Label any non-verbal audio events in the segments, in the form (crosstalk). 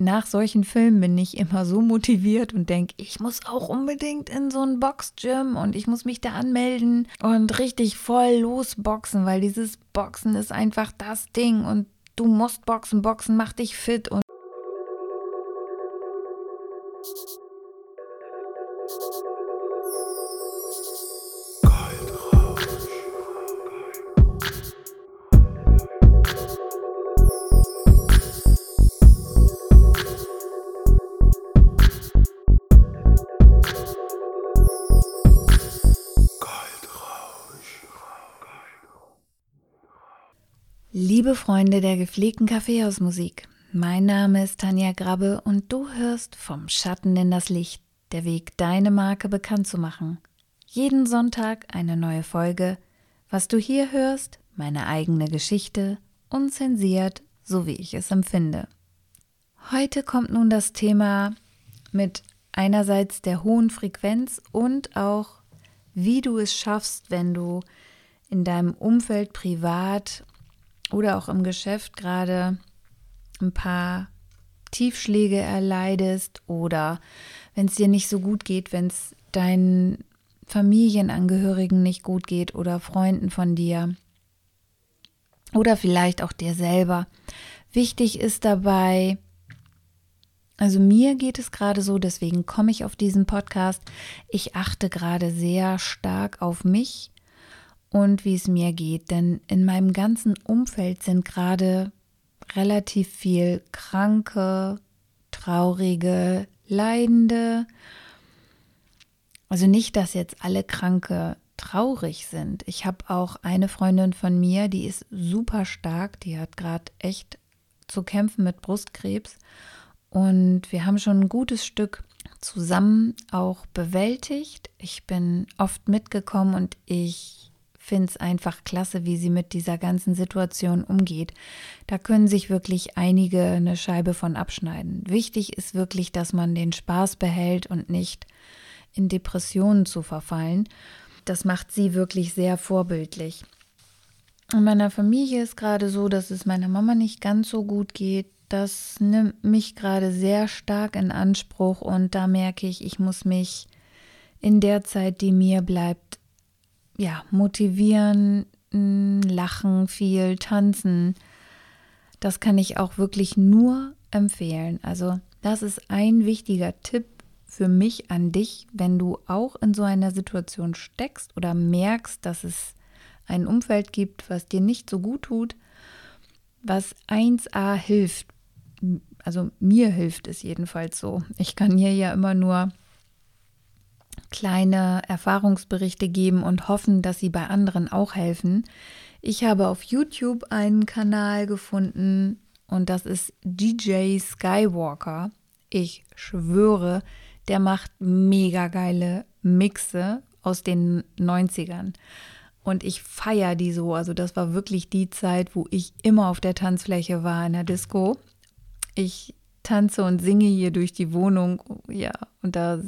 nach solchen Filmen bin ich immer so motiviert und denke, ich muss auch unbedingt in so ein Boxgym und ich muss mich da anmelden und richtig voll losboxen, weil dieses Boxen ist einfach das Ding und du musst boxen, boxen macht dich fit und Liebe Freunde der gepflegten Kaffeehausmusik, mein Name ist Tanja Grabbe und du hörst vom Schatten in das Licht, der Weg, deine Marke bekannt zu machen. Jeden Sonntag eine neue Folge. Was du hier hörst, meine eigene Geschichte, unzensiert, so wie ich es empfinde. Heute kommt nun das Thema mit einerseits der hohen Frequenz und auch, wie du es schaffst, wenn du in deinem Umfeld privat oder auch im Geschäft gerade ein paar Tiefschläge erleidest oder wenn es dir nicht so gut geht, wenn es deinen Familienangehörigen nicht gut geht oder Freunden von dir oder vielleicht auch dir selber. Wichtig ist dabei, also mir geht es gerade so, deswegen komme ich auf diesen Podcast. Ich achte gerade sehr stark auf mich und wie es mir geht. Denn in meinem ganzen Umfeld sind gerade relativ viel kranke, traurige, leidende. Also nicht, dass jetzt alle Kranke traurig sind. Ich habe auch eine Freundin von mir, die ist super stark, die hat gerade echt zu kämpfen mit Brustkrebs. Und wir haben schon ein gutes Stück zusammen auch bewältigt. Ich bin oft mitgekommen und ich finde es einfach klasse, wie sie mit dieser ganzen Situation umgeht. Da können sich wirklich einige eine Scheibe von abschneiden. Wichtig ist wirklich, dass man den Spaß behält und nicht in Depressionen zu verfallen. Das macht sie wirklich sehr vorbildlich. In meiner Familie ist gerade so, dass es meiner Mama nicht ganz so gut geht. Das nimmt mich gerade sehr stark in Anspruch und da merke ich, ich muss mich in der Zeit, die mir bleibt, ja, motivieren, lachen viel, tanzen. Das kann ich auch wirklich nur empfehlen. Also das ist ein wichtiger Tipp für mich an dich, wenn du auch in so einer Situation steckst oder merkst, dass es ein Umfeld gibt, was dir nicht so gut tut, was 1a hilft. Also mir hilft es jedenfalls so. Ich kann hier ja immer nur kleine Erfahrungsberichte geben und hoffen, dass sie bei anderen auch helfen. Ich habe auf YouTube einen Kanal gefunden und das ist DJ Skywalker. Ich schwöre, der macht mega geile Mixe aus den 90ern. Und ich feiere die so. Also das war wirklich die Zeit, wo ich immer auf der Tanzfläche war in der Disco. Ich tanze und singe hier durch die Wohnung. Ja, und da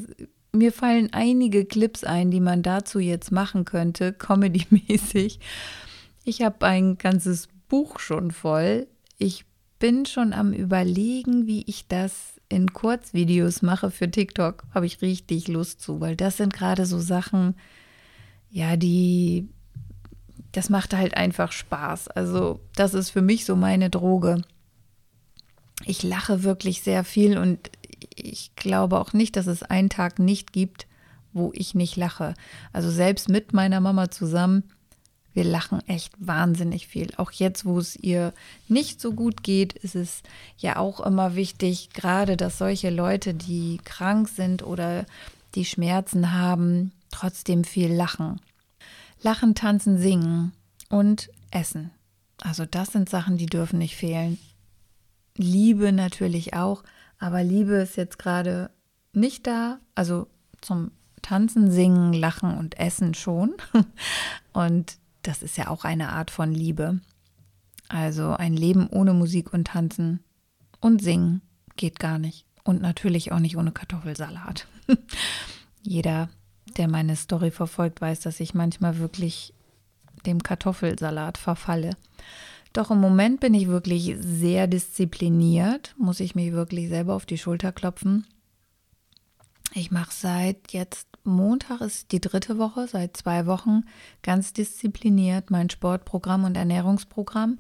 mir fallen einige Clips ein, die man dazu jetzt machen könnte, (laughs) comedy-mäßig. Ich habe ein ganzes Buch schon voll. Ich bin schon am Überlegen, wie ich das in Kurzvideos mache für TikTok. Habe ich richtig Lust zu, weil das sind gerade so Sachen, ja, die, das macht halt einfach Spaß. Also, das ist für mich so meine Droge. Ich lache wirklich sehr viel und ich glaube auch nicht, dass es einen Tag nicht gibt, wo ich nicht lache. Also selbst mit meiner Mama zusammen, wir lachen echt wahnsinnig viel. Auch jetzt, wo es ihr nicht so gut geht, ist es ja auch immer wichtig, gerade dass solche Leute, die krank sind oder die Schmerzen haben, trotzdem viel lachen. Lachen, tanzen, singen und essen. Also das sind Sachen, die dürfen nicht fehlen. Liebe natürlich auch, aber Liebe ist jetzt gerade nicht da. Also zum Tanzen, Singen, Lachen und Essen schon. (laughs) Und das ist ja auch eine Art von Liebe. Also ein Leben ohne Musik und Tanzen und Singen geht gar nicht. Und natürlich auch nicht ohne Kartoffelsalat. (laughs) Jeder, der meine Story verfolgt, weiß, dass ich manchmal wirklich dem Kartoffelsalat verfalle. Doch im Moment bin ich wirklich sehr diszipliniert, muss ich mich wirklich selber auf die Schulter klopfen. Ich mache seit jetzt Montag ist die dritte Woche, seit zwei Wochen ganz diszipliniert mein Sportprogramm und Ernährungsprogramm.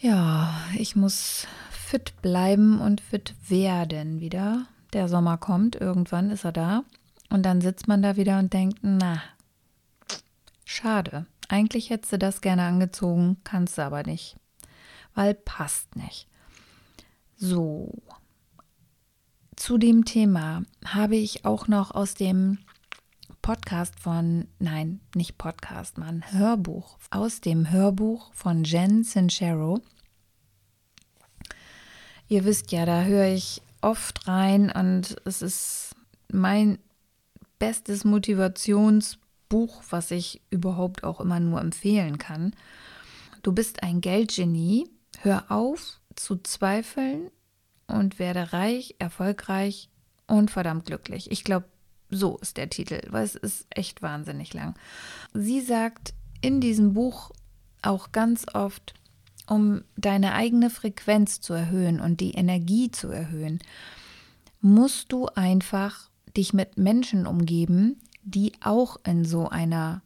Ja, ich muss fit bleiben und fit werden wieder. Der Sommer kommt, irgendwann ist er da. Und dann sitzt man da wieder und denkt, na, schade. Eigentlich hättest du das gerne angezogen, kannst du aber nicht. Weil passt nicht. So, zu dem Thema habe ich auch noch aus dem Podcast von, nein, nicht Podcast, man, Hörbuch, aus dem Hörbuch von Jen Sincero. Ihr wisst ja, da höre ich oft rein und es ist mein bestes Motivationsbuch, was ich überhaupt auch immer nur empfehlen kann. Du bist ein Geldgenie, hör auf zu zweifeln und werde reich, erfolgreich und verdammt glücklich. Ich glaube, so ist der Titel, weil es ist echt wahnsinnig lang. Sie sagt in diesem Buch auch ganz oft, um deine eigene Frequenz zu erhöhen und die Energie zu erhöhen, musst du einfach dich mit Menschen umgeben, die auch in so einer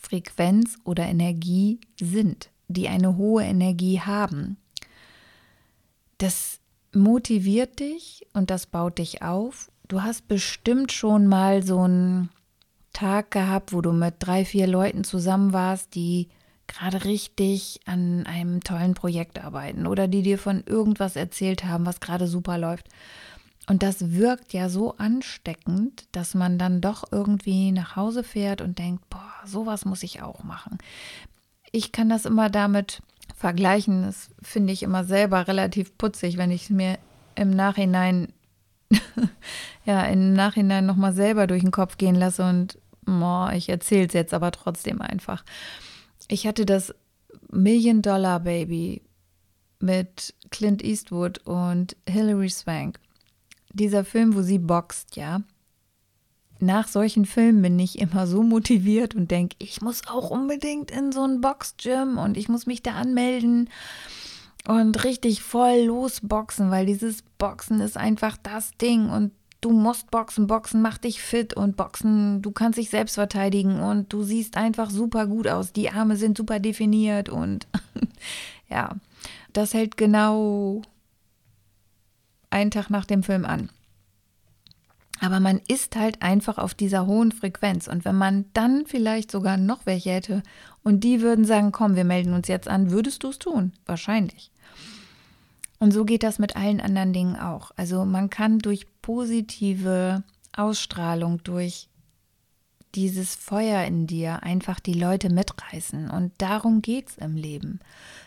Frequenz oder Energie sind, die eine hohe Energie haben das motiviert dich und das baut dich auf. Du hast bestimmt schon mal so einen Tag gehabt, wo du mit drei, vier Leuten zusammen warst, die gerade richtig an einem tollen Projekt arbeiten oder die dir von irgendwas erzählt haben, was gerade super läuft. Und das wirkt ja so ansteckend, dass man dann doch irgendwie nach Hause fährt und denkt, boah, sowas muss ich auch machen. Ich kann das immer damit vergleichen. Das finde ich immer selber relativ putzig, wenn ich es mir im Nachhinein, (laughs) ja, im Nachhinein nochmal selber durch den Kopf gehen lasse und oh, ich erzähle es jetzt aber trotzdem einfach. Ich hatte das Million Dollar Baby mit Clint Eastwood und Hilary Swank. Dieser Film, wo sie boxt, ja nach solchen Filmen bin ich immer so motiviert und denke, ich muss auch unbedingt in so ein Boxgym und ich muss mich da anmelden und richtig voll losboxen, weil dieses Boxen ist einfach das Ding und du musst boxen, boxen macht dich fit und boxen, du kannst dich selbst verteidigen und du siehst einfach super gut aus. Die Arme sind super definiert und (laughs) ja, das hält genau einen Tag nach dem Film an. Aber man ist halt einfach auf dieser hohen Frequenz. Und wenn man dann vielleicht sogar noch welche hätte und die würden sagen, komm, wir melden uns jetzt an, würdest du es tun? Wahrscheinlich. Und so geht das mit allen anderen Dingen auch. Also man kann durch positive Ausstrahlung, durch dieses Feuer in dir einfach die Leute mitreißen. Und darum geht es im Leben.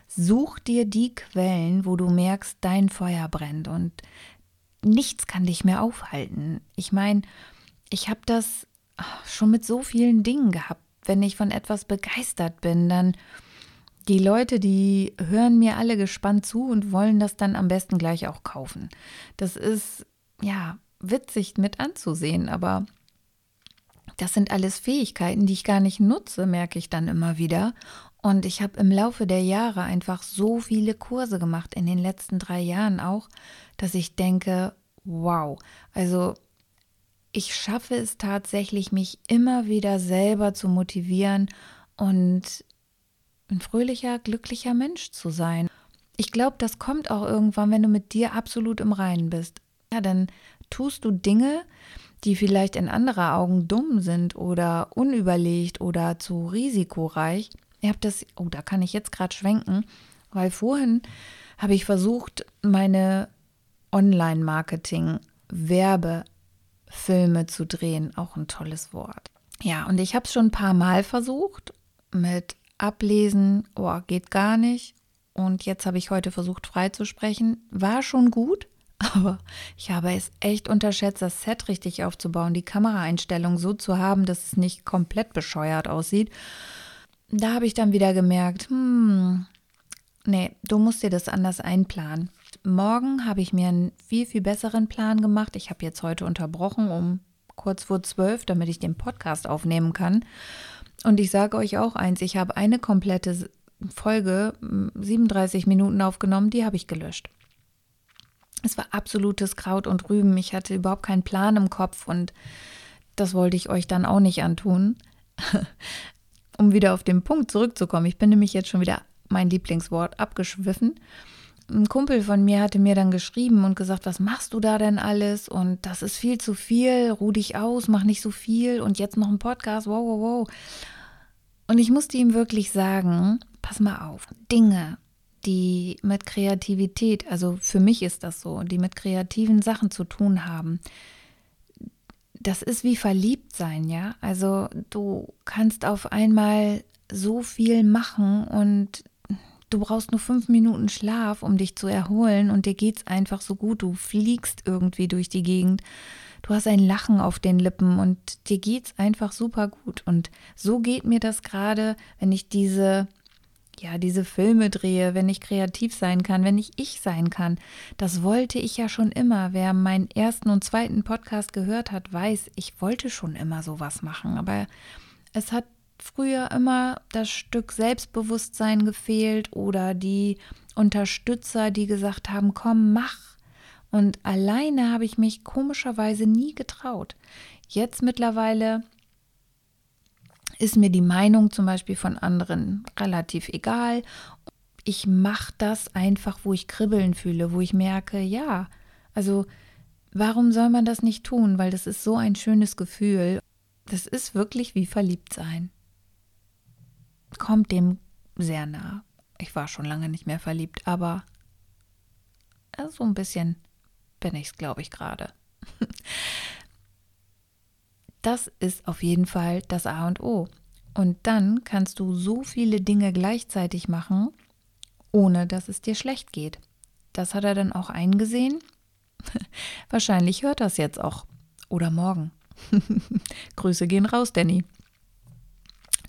Such dir die Quellen, wo du merkst, dein Feuer brennt. Und nichts kann dich mehr aufhalten. Ich meine, ich habe das ah, schon mit so vielen Dingen gehabt. Wenn ich von etwas begeistert bin, dann die Leute, die hören mir alle gespannt zu und wollen das dann am besten gleich auch kaufen. Das ist ja witzig mit anzusehen, aber das sind alles Fähigkeiten, die ich gar nicht nutze, merke ich dann immer wieder. Und ich habe im Laufe der Jahre einfach so viele Kurse gemacht, in den letzten drei Jahren auch, dass ich denke, wow, also ich schaffe es tatsächlich, mich immer wieder selber zu motivieren und ein fröhlicher, glücklicher Mensch zu sein. Ich glaube, das kommt auch irgendwann, wenn du mit dir absolut im Reinen bist. Ja, dann tust du Dinge, vielleicht in anderer Augen dumm sind oder unüberlegt oder zu risikoreich. Ihr habt das, oh, da kann ich jetzt gerade schwenken, weil vorhin habe ich versucht, meine Online-Marketing, Werbefilme zu drehen. Auch ein tolles Wort. Ja, und ich habe es schon ein paar Mal versucht mit Ablesen. Oh, geht gar nicht. Und jetzt habe ich heute versucht, frei zu sprechen. War schon gut, aber ich habe es echt unterschätzt, das Set richtig aufzubauen, die Kameraeinstellung so zu haben, dass es nicht komplett bescheuert aussieht. Da habe ich dann wieder gemerkt, hm, nee, du musst dir das anders einplanen. Morgen habe ich mir einen viel, viel besseren Plan gemacht. Ich habe jetzt heute unterbrochen um kurz vor zwölf, damit ich den Podcast aufnehmen kann. Und ich sage euch auch eins, ich habe eine komplette Folge 37 Minuten aufgenommen, die habe ich gelöscht. Es war absolutes Kraut und Rüben. Ich hatte überhaupt keinen Plan im Kopf und das wollte ich euch dann auch nicht antun. (laughs) um wieder auf den Punkt zurückzukommen. Ich bin nämlich jetzt schon wieder mein Lieblingswort abgeschwiffen ein Kumpel von mir hatte mir dann geschrieben und gesagt, was machst du da denn alles? Und das ist viel zu viel, ruh dich aus, mach nicht so viel und jetzt noch ein Podcast, wow, wow, wow. Und ich musste ihm wirklich sagen, pass mal auf, Dinge, die mit Kreativität, also für mich ist das so, die mit kreativen Sachen zu tun haben, das ist wie verliebt sein, ja? Also du kannst auf einmal so viel machen und Du brauchst nur fünf Minuten Schlaf, um dich zu erholen und dir geht's einfach so gut. Du fliegst irgendwie durch die Gegend. Du hast ein Lachen auf den Lippen und dir geht's einfach super gut. Und so geht mir das gerade, wenn ich diese ja, diese Filme drehe, wenn ich kreativ sein kann, wenn ich ich sein kann. Das wollte ich ja schon immer. Wer meinen ersten und zweiten Podcast gehört hat, weiß, ich wollte schon immer sowas machen. Aber es hat früher immer das Stück Selbstbewusstsein gefehlt oder die Unterstützer, die gesagt haben, komm, mach. Und alleine habe ich mich komischerweise nie getraut. Jetzt mittlerweile ist mir die Meinung zum Beispiel von anderen relativ egal. Ich mache das einfach, wo ich Kribbeln fühle, wo ich merke, ja, also warum soll man das nicht tun? Weil das ist so ein schönes Gefühl. Das ist wirklich wie verliebt sein kommt dem sehr nah. Ich war schon lange nicht mehr verliebt, aber so ein bisschen bin ich es, glaube ich, gerade. (laughs) Das ist auf jeden Fall das A und O. Und dann kannst du so viele Dinge gleichzeitig machen, ohne dass es dir schlecht geht. Das hat er dann auch eingesehen. (laughs) Wahrscheinlich hört das jetzt auch. Oder morgen. (laughs) Grüße gehen raus, Danny.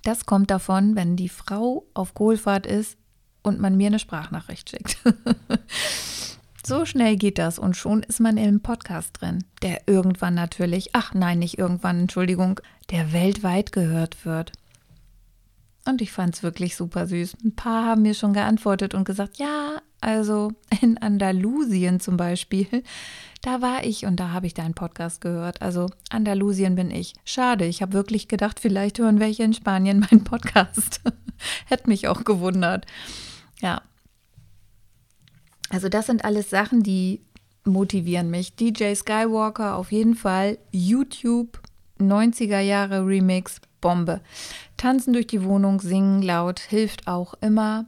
Das kommt davon, wenn die Frau auf Kohlfahrt ist und man mir eine Sprachnachricht schickt. (laughs) so schnell geht das und schon ist man im Podcast drin, der irgendwann natürlich, ach nein, nicht irgendwann, Entschuldigung, der weltweit gehört wird. Und ich fand es wirklich super süß. Ein paar haben mir schon geantwortet und gesagt, ja, also in Andalusien zum Beispiel, da war ich und da habe ich deinen Podcast gehört. Also Andalusien bin ich. Schade, ich habe wirklich gedacht, vielleicht hören welche in Spanien meinen Podcast. (laughs) Hätte mich auch gewundert. Ja. Also das sind alles Sachen, die motivieren mich. DJ Skywalker auf jeden Fall. YouTube 90er Jahre Remix, Bombe. Tanzen durch die Wohnung, singen laut, hilft auch immer.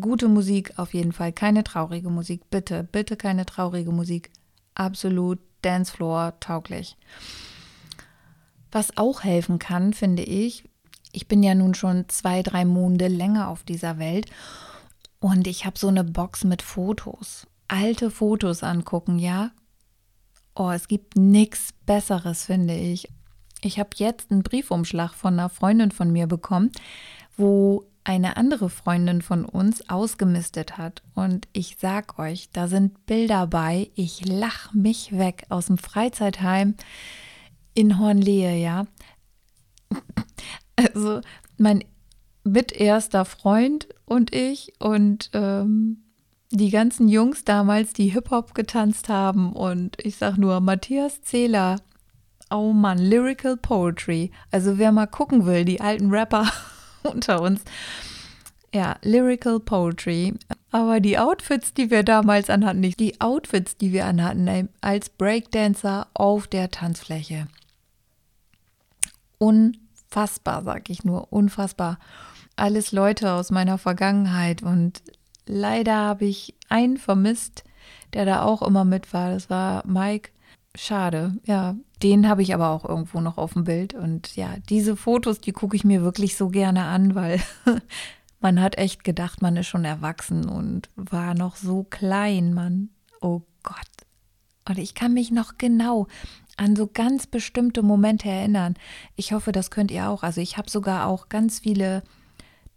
Gute Musik auf jeden Fall, keine traurige Musik. Bitte, bitte keine traurige Musik absolut Dancefloor tauglich. Was auch helfen kann, finde ich, ich bin ja nun schon zwei, drei Monde länger auf dieser Welt und ich habe so eine Box mit Fotos. Alte Fotos angucken, ja? Oh, es gibt nichts Besseres, finde ich. Ich habe jetzt einen Briefumschlag von einer Freundin von mir bekommen, wo eine andere Freundin von uns ausgemistet hat. Und ich sag euch, da sind Bilder bei. Ich lach mich weg aus dem Freizeitheim in Hornlehe, ja. (laughs) Also mein miterster Freund und ich und ähm, die ganzen Jungs damals, die Hip-Hop getanzt haben. Und ich sag nur, Matthias Zähler, oh Mann, Lyrical Poetry. Also wer mal gucken will, die alten Rapper (laughs) unter uns. Ja, Lyrical Poetry. Aber die Outfits, die wir damals anhatten, nicht die Outfits, die wir anhatten als Breakdancer auf der Tanzfläche. Unfassbar, sag ich nur, unfassbar. Alles Leute aus meiner Vergangenheit und leider habe ich einen vermisst, der da auch immer mit war. Das war Mike. Schade, ja. Den habe ich aber auch irgendwo noch auf dem Bild. Und ja, diese Fotos, die gucke ich mir wirklich so gerne an, weil (laughs) man hat echt gedacht, man ist schon erwachsen und war noch so klein, Mann. Oh Gott. Und ich kann mich noch genau an so ganz bestimmte Momente erinnern. Ich hoffe, das könnt ihr auch. Also ich habe sogar auch ganz viele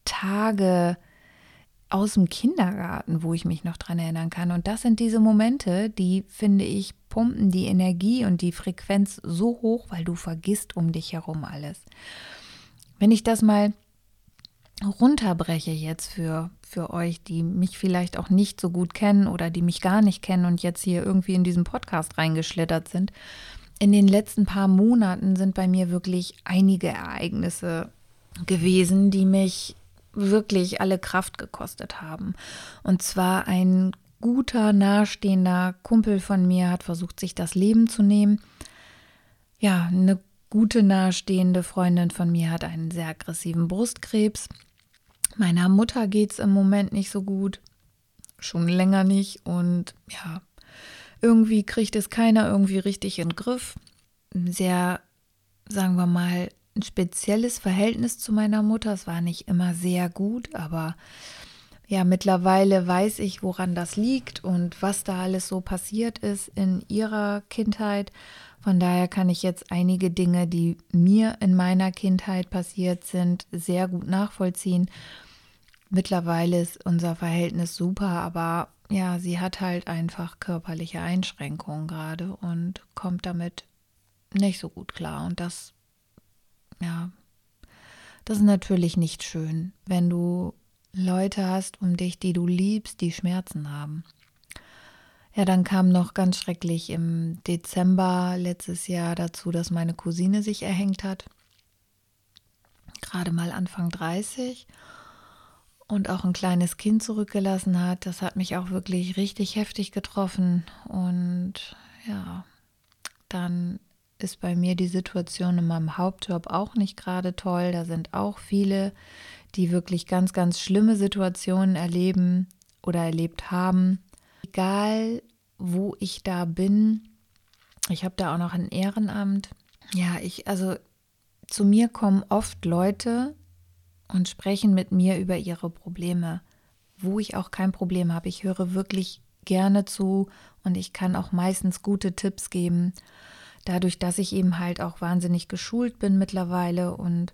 Tage aus dem Kindergarten, wo ich mich noch dran erinnern kann. Und das sind diese Momente, die, finde ich, pumpen die Energie und die Frequenz so hoch, weil du vergisst um dich herum alles. Wenn ich das mal runterbreche jetzt für, für euch, die mich vielleicht auch nicht so gut kennen oder die mich gar nicht kennen und jetzt hier irgendwie in diesen Podcast reingeschlittert sind. In den letzten paar Monaten sind bei mir wirklich einige Ereignisse gewesen, die mich wirklich alle Kraft gekostet haben. Und zwar ein guter, nahestehender Kumpel von mir hat versucht, sich das Leben zu nehmen. Ja, eine gute, nahestehende Freundin von mir hat einen sehr aggressiven Brustkrebs. Meiner Mutter geht es im Moment nicht so gut. Schon länger nicht. Und ja, irgendwie kriegt es keiner irgendwie richtig in den Griff. Sehr, sagen wir mal, ein spezielles Verhältnis zu meiner Mutter. Es war nicht immer sehr gut, aber ja, mittlerweile weiß ich, woran das liegt und was da alles so passiert ist in ihrer Kindheit. Von daher kann ich jetzt einige Dinge, die mir in meiner Kindheit passiert sind, sehr gut nachvollziehen. Mittlerweile ist unser Verhältnis super, aber ja, sie hat halt einfach körperliche Einschränkungen gerade und kommt damit nicht so gut klar. Und das, ja, das ist natürlich nicht schön, wenn du Leute hast um dich, die du liebst, die Schmerzen haben. Ja, dann kam noch ganz schrecklich im Dezember letztes Jahr dazu, dass meine Cousine sich erhängt hat. Gerade mal Anfang 30 und auch ein kleines Kind zurückgelassen hat. Das hat mich auch wirklich richtig heftig getroffen. Und ja, dann ist bei mir die Situation in meinem Hauptjob auch nicht gerade toll. Da sind auch viele, die wirklich ganz, ganz schlimme Situationen erleben oder erlebt haben. Egal, wo ich da bin, ich habe da auch noch ein Ehrenamt. Ja, ich, also zu mir kommen oft Leute und sprechen mit mir über ihre Probleme, wo ich auch kein Problem habe. Ich höre wirklich gerne zu und ich kann auch meistens gute Tipps geben. Dadurch, dass ich eben halt auch wahnsinnig geschult bin mittlerweile und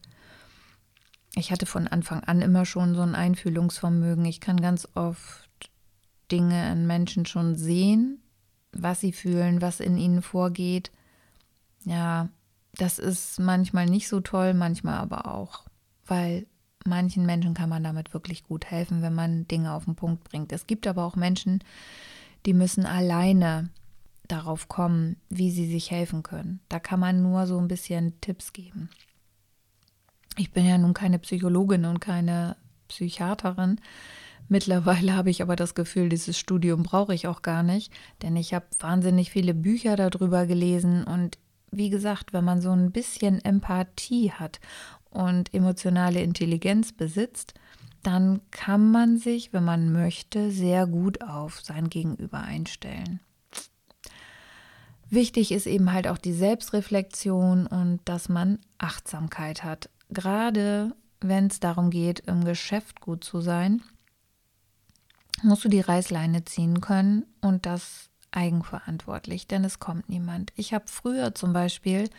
ich hatte von Anfang an immer schon so ein Einfühlungsvermögen. Ich kann ganz oft Dinge in Menschen schon sehen, was sie fühlen, was in ihnen vorgeht. Ja, das ist manchmal nicht so toll, manchmal aber auch, weil manchen Menschen kann man damit wirklich gut helfen, wenn man Dinge auf den Punkt bringt. Es gibt aber auch Menschen, die müssen alleine darauf kommen, wie sie sich helfen können. Da kann man nur so ein bisschen Tipps geben. Ich bin ja nun keine Psychologin und keine Psychiaterin. Mittlerweile habe ich aber das Gefühl, dieses Studium brauche ich auch gar nicht, denn ich habe wahnsinnig viele Bücher darüber gelesen und wie gesagt, wenn man so ein bisschen Empathie hat und emotionale Intelligenz besitzt, dann kann man sich, wenn man möchte, sehr gut auf sein Gegenüber einstellen. Wichtig ist eben halt auch die Selbstreflexion und dass man Achtsamkeit hat gerade wenn es darum geht, im Geschäft gut zu sein, musst du die Reißleine ziehen können und das eigenverantwortlich, denn es kommt niemand. Ich habe früher zum Beispiel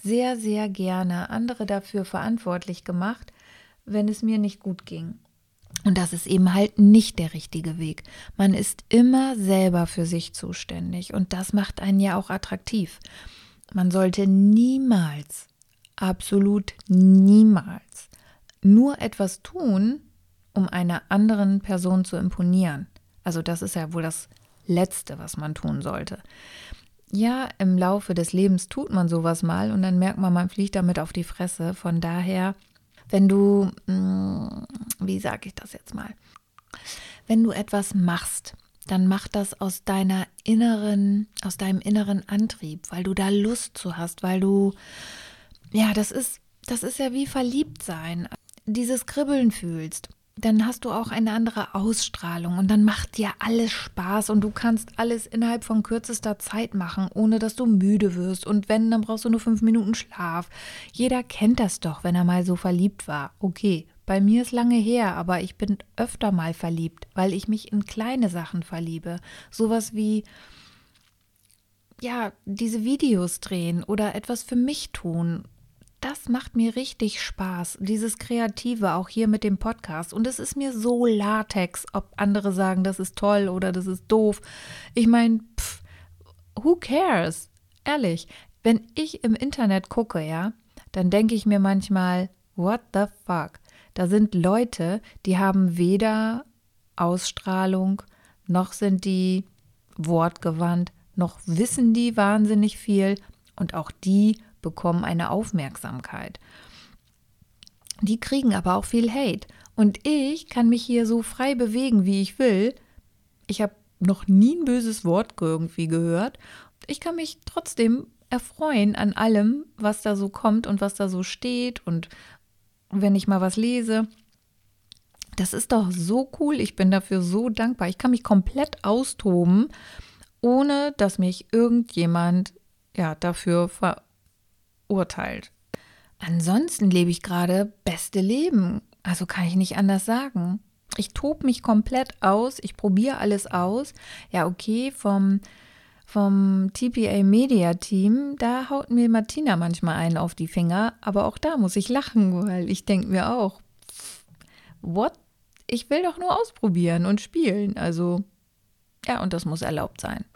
sehr, sehr gerne andere dafür verantwortlich gemacht, wenn es mir nicht gut ging. Und das ist eben halt nicht der richtige Weg. Man ist immer selber für sich zuständig und das macht einen ja auch attraktiv. Man sollte niemals absolut niemals nur etwas tun, um einer anderen Person zu imponieren. Also das ist ja wohl das Letzte, was man tun sollte. Ja, im Laufe des Lebens tut man sowas mal und dann merkt man, man fliegt damit auf die Fresse. Von daher, wenn du, hm, wie sage ich das jetzt mal, wenn du etwas machst, dann mach das aus deiner inneren, aus deinem inneren Antrieb, weil du da Lust zu hast, weil du ja, das ist, das ist ja wie verliebt sein. Dieses Kribbeln fühlst, dann hast du auch eine andere Ausstrahlung und dann macht dir alles Spaß und du kannst alles innerhalb von kürzester Zeit machen, ohne dass du müde wirst. Und wenn, dann brauchst du nur fünf Minuten Schlaf. Jeder kennt das doch, wenn er mal so verliebt war. Okay, bei mir ist lange her, aber ich bin öfter mal verliebt, weil ich mich in kleine Sachen verliebe. Sowas wie ja, diese Videos drehen oder etwas für mich tun das macht mir richtig Spaß, dieses Kreative, auch hier mit dem Podcast. Und es ist mir so Latex, ob andere sagen, das ist toll oder das ist doof. Ich meine, who cares? Ehrlich, wenn ich im Internet gucke, ja, dann denke ich mir manchmal, what the fuck? Da sind Leute, die haben weder Ausstrahlung, noch sind die wortgewandt, noch wissen die wahnsinnig viel und auch die bekommen eine Aufmerksamkeit. Die kriegen aber auch viel Hate. Und ich kann mich hier so frei bewegen, wie ich will. Ich habe noch nie ein böses Wort irgendwie gehört. Ich kann mich trotzdem erfreuen an allem, was da so kommt und was da so steht und wenn ich mal was lese. Das ist doch so cool. Ich bin dafür so dankbar. Ich kann mich komplett austoben, ohne dass mich irgendjemand ja dafür verurteilt. Ansonsten lebe ich gerade beste Leben. Also kann ich nicht anders sagen. Ich tobe mich komplett aus. Ich probiere alles aus. Ja, okay, vom vom TPA Media Team, da haut mir Martina manchmal einen auf die Finger, aber auch da muss ich lachen, weil ich denke mir auch, what? Ich will doch nur ausprobieren und spielen. Also, ja, und das muss erlaubt sein.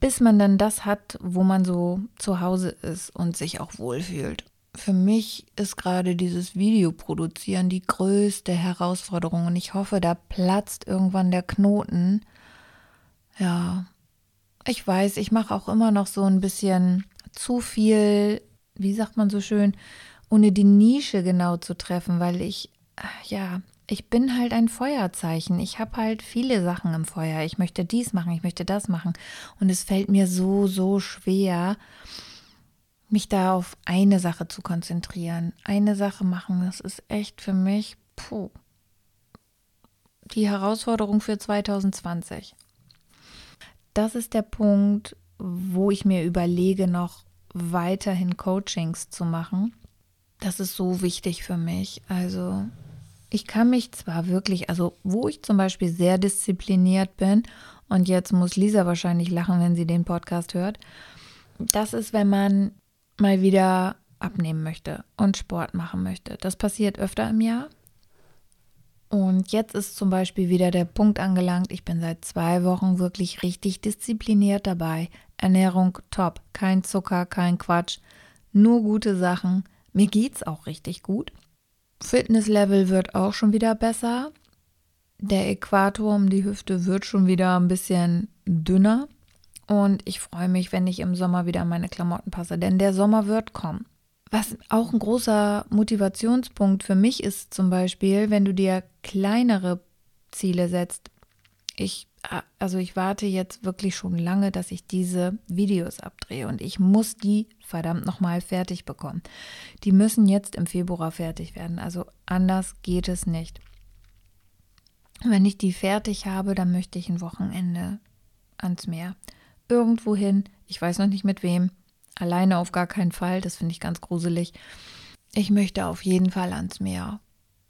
Bis man dann das hat, wo man so zu Hause ist und sich auch wohlfühlt. Für mich ist gerade dieses Videoproduzieren die größte Herausforderung und ich hoffe, da platzt irgendwann der Knoten ja, ich weiß, ich mache auch immer noch so ein bisschen zu viel, wie sagt man so schön, ohne die Nische genau zu treffen, weil ich, ja, ich bin halt ein Feuerzeichen. Ich habe halt viele Sachen im Feuer. Ich möchte dies machen, ich möchte das machen. Und es fällt mir so, so schwer, mich da auf eine Sache zu konzentrieren. Eine Sache machen, das ist echt für mich, puh, die Herausforderung für 2020 das ist der Punkt, wo ich mir überlege, noch weiterhin Coachings zu machen. Das ist so wichtig für mich. Also ich kann mich zwar wirklich, also wo ich zum Beispiel sehr diszipliniert bin, und jetzt muss Lisa wahrscheinlich lachen, wenn sie den Podcast hört, das ist, wenn man mal wieder abnehmen möchte und Sport machen möchte. Das passiert öfter im Jahr. Und jetzt ist zum Beispiel wieder der Punkt angelangt, ich bin seit zwei Wochen wirklich richtig diszipliniert dabei. Ernährung top, kein Zucker, kein Quatsch, nur gute Sachen. Mir geht's auch richtig gut. Fitnesslevel wird auch schon wieder besser. Der Äquator um die Hüfte wird schon wieder ein bisschen dünner. Und ich freue mich, wenn ich im Sommer wieder meine Klamotten passe, denn der Sommer wird kommen. Was auch ein großer Motivationspunkt für mich ist, zum Beispiel, wenn du dir kleinere Ziele setzt. Ich, also ich warte jetzt wirklich schon lange, dass ich diese Videos abdrehe und ich muss die verdammt nochmal fertig bekommen. Die müssen jetzt im Februar fertig werden. Also anders geht es nicht. Wenn ich die fertig habe, dann möchte ich ein Wochenende ans Meer. Irgendwo hin. Ich weiß noch nicht mit wem. Alleine auf gar keinen Fall, das finde ich ganz gruselig. Ich möchte auf jeden Fall ans Meer.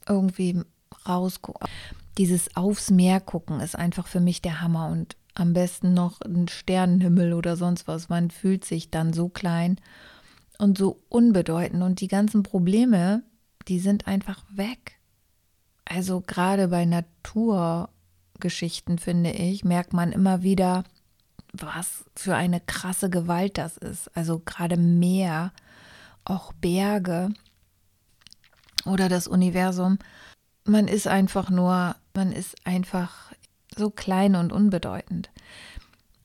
Irgendwie rausgucken. Dieses aufs Meer gucken ist einfach für mich der Hammer und am besten noch ein Sternenhimmel oder sonst was. Man fühlt sich dann so klein und so unbedeutend und die ganzen Probleme, die sind einfach weg. Also gerade bei Naturgeschichten, finde ich, merkt man immer wieder, was für eine krasse Gewalt das ist. Also gerade Meer, auch Berge oder das Universum. Man ist einfach nur, man ist einfach so klein und unbedeutend.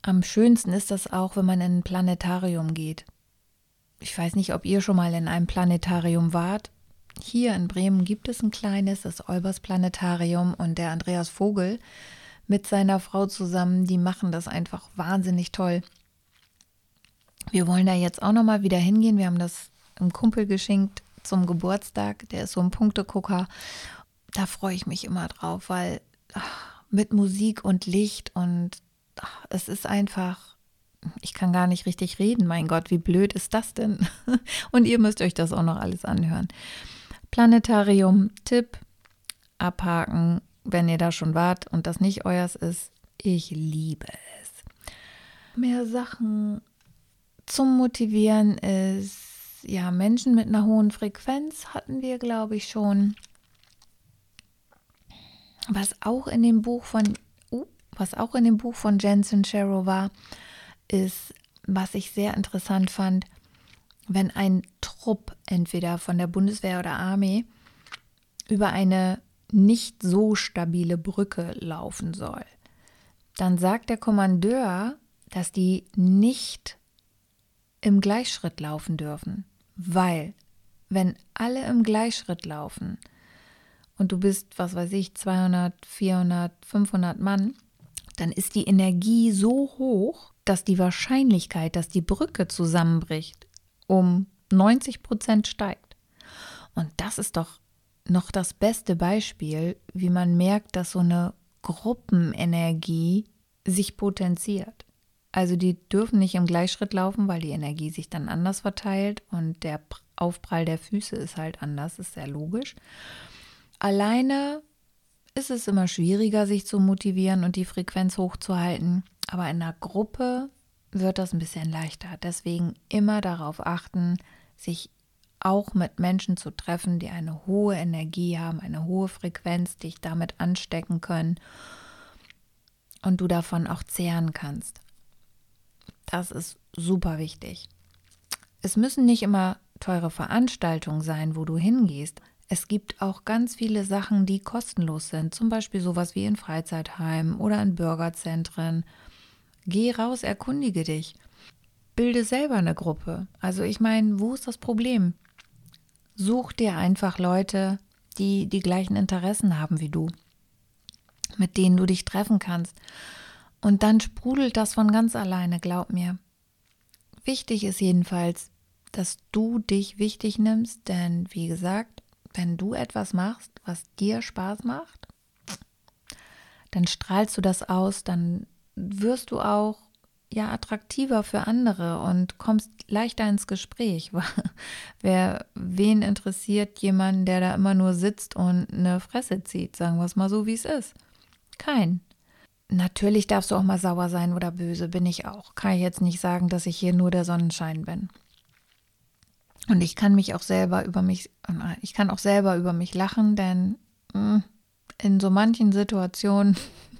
Am schönsten ist das auch, wenn man in ein Planetarium geht. Ich weiß nicht, ob ihr schon mal in einem Planetarium wart. Hier in Bremen gibt es ein kleines, das Olbers Planetarium und der Andreas Vogel mit seiner Frau zusammen. Die machen das einfach wahnsinnig toll. Wir wollen da jetzt auch noch mal wieder hingehen. Wir haben das einem Kumpel geschenkt zum Geburtstag. Der ist so ein Punktegucker. Da freue ich mich immer drauf, weil ach, mit Musik und Licht und ach, es ist einfach, ich kann gar nicht richtig reden. Mein Gott, wie blöd ist das denn? (laughs) und ihr müsst euch das auch noch alles anhören. Planetarium, Tipp, abhaken, wenn ihr da schon wart und das nicht euers ist. Ich liebe es. Mehr Sachen zum Motivieren ist, ja, Menschen mit einer hohen Frequenz hatten wir, glaube ich, schon. Was auch in dem Buch von, uh, was auch in dem Buch von Jensen Sharrow war, ist, was ich sehr interessant fand, wenn ein Trupp entweder von der Bundeswehr oder Armee über eine nicht so stabile Brücke laufen soll, dann sagt der Kommandeur, dass die nicht im Gleichschritt laufen dürfen, weil wenn alle im Gleichschritt laufen und du bist, was weiß ich, 200, 400, 500 Mann, dann ist die Energie so hoch, dass die Wahrscheinlichkeit, dass die Brücke zusammenbricht, um 90 Prozent steigt. Und das ist doch noch das beste Beispiel, wie man merkt, dass so eine Gruppenenergie sich potenziert. Also die dürfen nicht im Gleichschritt laufen, weil die Energie sich dann anders verteilt und der Aufprall der Füße ist halt anders, ist sehr logisch. Alleine ist es immer schwieriger, sich zu motivieren und die Frequenz hochzuhalten. Aber in einer Gruppe wird das ein bisschen leichter. Deswegen immer darauf achten, sich auch mit Menschen zu treffen, die eine hohe Energie haben, eine hohe Frequenz, dich damit anstecken können und du davon auch zehren kannst. Das ist super wichtig. Es müssen nicht immer teure Veranstaltungen sein, wo du hingehst. Es gibt auch ganz viele Sachen, die kostenlos sind, zum Beispiel sowas wie in Freizeitheimen oder in Bürgerzentren. Geh raus, erkundige dich. Bilde selber eine Gruppe. Also ich meine, wo ist das Problem? Such dir einfach Leute, die die gleichen Interessen haben wie du, mit denen du dich treffen kannst. Und dann sprudelt das von ganz alleine, glaub mir. Wichtig ist jedenfalls, dass du dich wichtig nimmst, denn wie gesagt, wenn du etwas machst, was dir Spaß macht, dann strahlst du das aus, dann wirst du auch ja attraktiver für andere und kommst leichter ins Gespräch. (laughs) Wer wen interessiert jemanden, der da immer nur sitzt und eine Fresse zieht, sagen wir es mal so, wie es ist. Kein. Natürlich darfst du auch mal sauer sein oder böse, bin ich auch. Kann ich jetzt nicht sagen, dass ich hier nur der Sonnenschein bin. Und ich kann mich auch selber über mich, ich kann auch selber über mich lachen, denn hm, in so manchen Situationen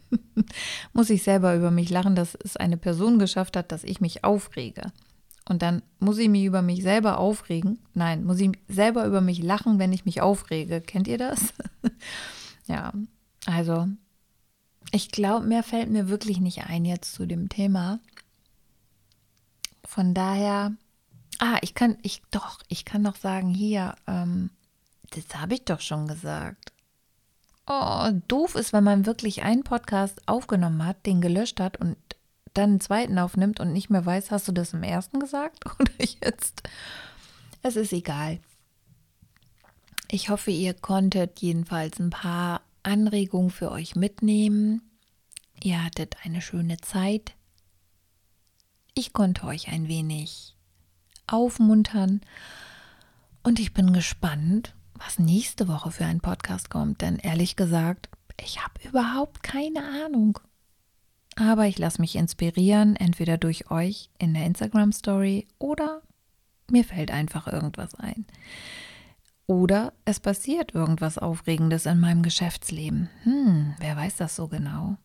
(laughs) muss ich selber über mich lachen, dass es eine Person geschafft hat, dass ich mich aufrege. Und dann muss ich mich über mich selber aufregen. Nein, muss ich selber über mich lachen, wenn ich mich aufrege. Kennt ihr das? (laughs) ja, also ich glaube, mehr fällt mir wirklich nicht ein jetzt zu dem Thema. Von daher Ah, ich kann, ich doch, ich kann doch sagen, hier, ähm, das habe ich doch schon gesagt. Oh, doof ist, wenn man wirklich einen Podcast aufgenommen hat, den gelöscht hat und dann einen zweiten aufnimmt und nicht mehr weiß, hast du das im ersten gesagt (laughs) oder jetzt? Es ist egal. Ich hoffe, ihr konntet jedenfalls ein paar Anregungen für euch mitnehmen. Ihr hattet eine schöne Zeit. Ich konnte euch ein wenig aufmuntern. Und ich bin gespannt, was nächste Woche für ein Podcast kommt, denn ehrlich gesagt, ich habe überhaupt keine Ahnung. Aber ich lasse mich inspirieren, entweder durch euch in der Instagram Story oder mir fällt einfach irgendwas ein. Oder es passiert irgendwas Aufregendes in meinem Geschäftsleben. Hm, wer weiß das so genau?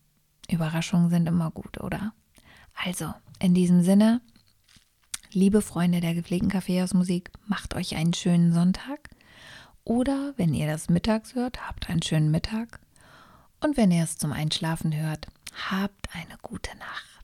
Überraschungen sind immer gut, oder? Also, in diesem Sinne, Liebe Freunde der gepflegten Kaffeehausmusik, macht euch einen schönen Sonntag. Oder wenn ihr das mittags hört, habt einen schönen Mittag. Und wenn ihr es zum Einschlafen hört, habt eine gute Nacht.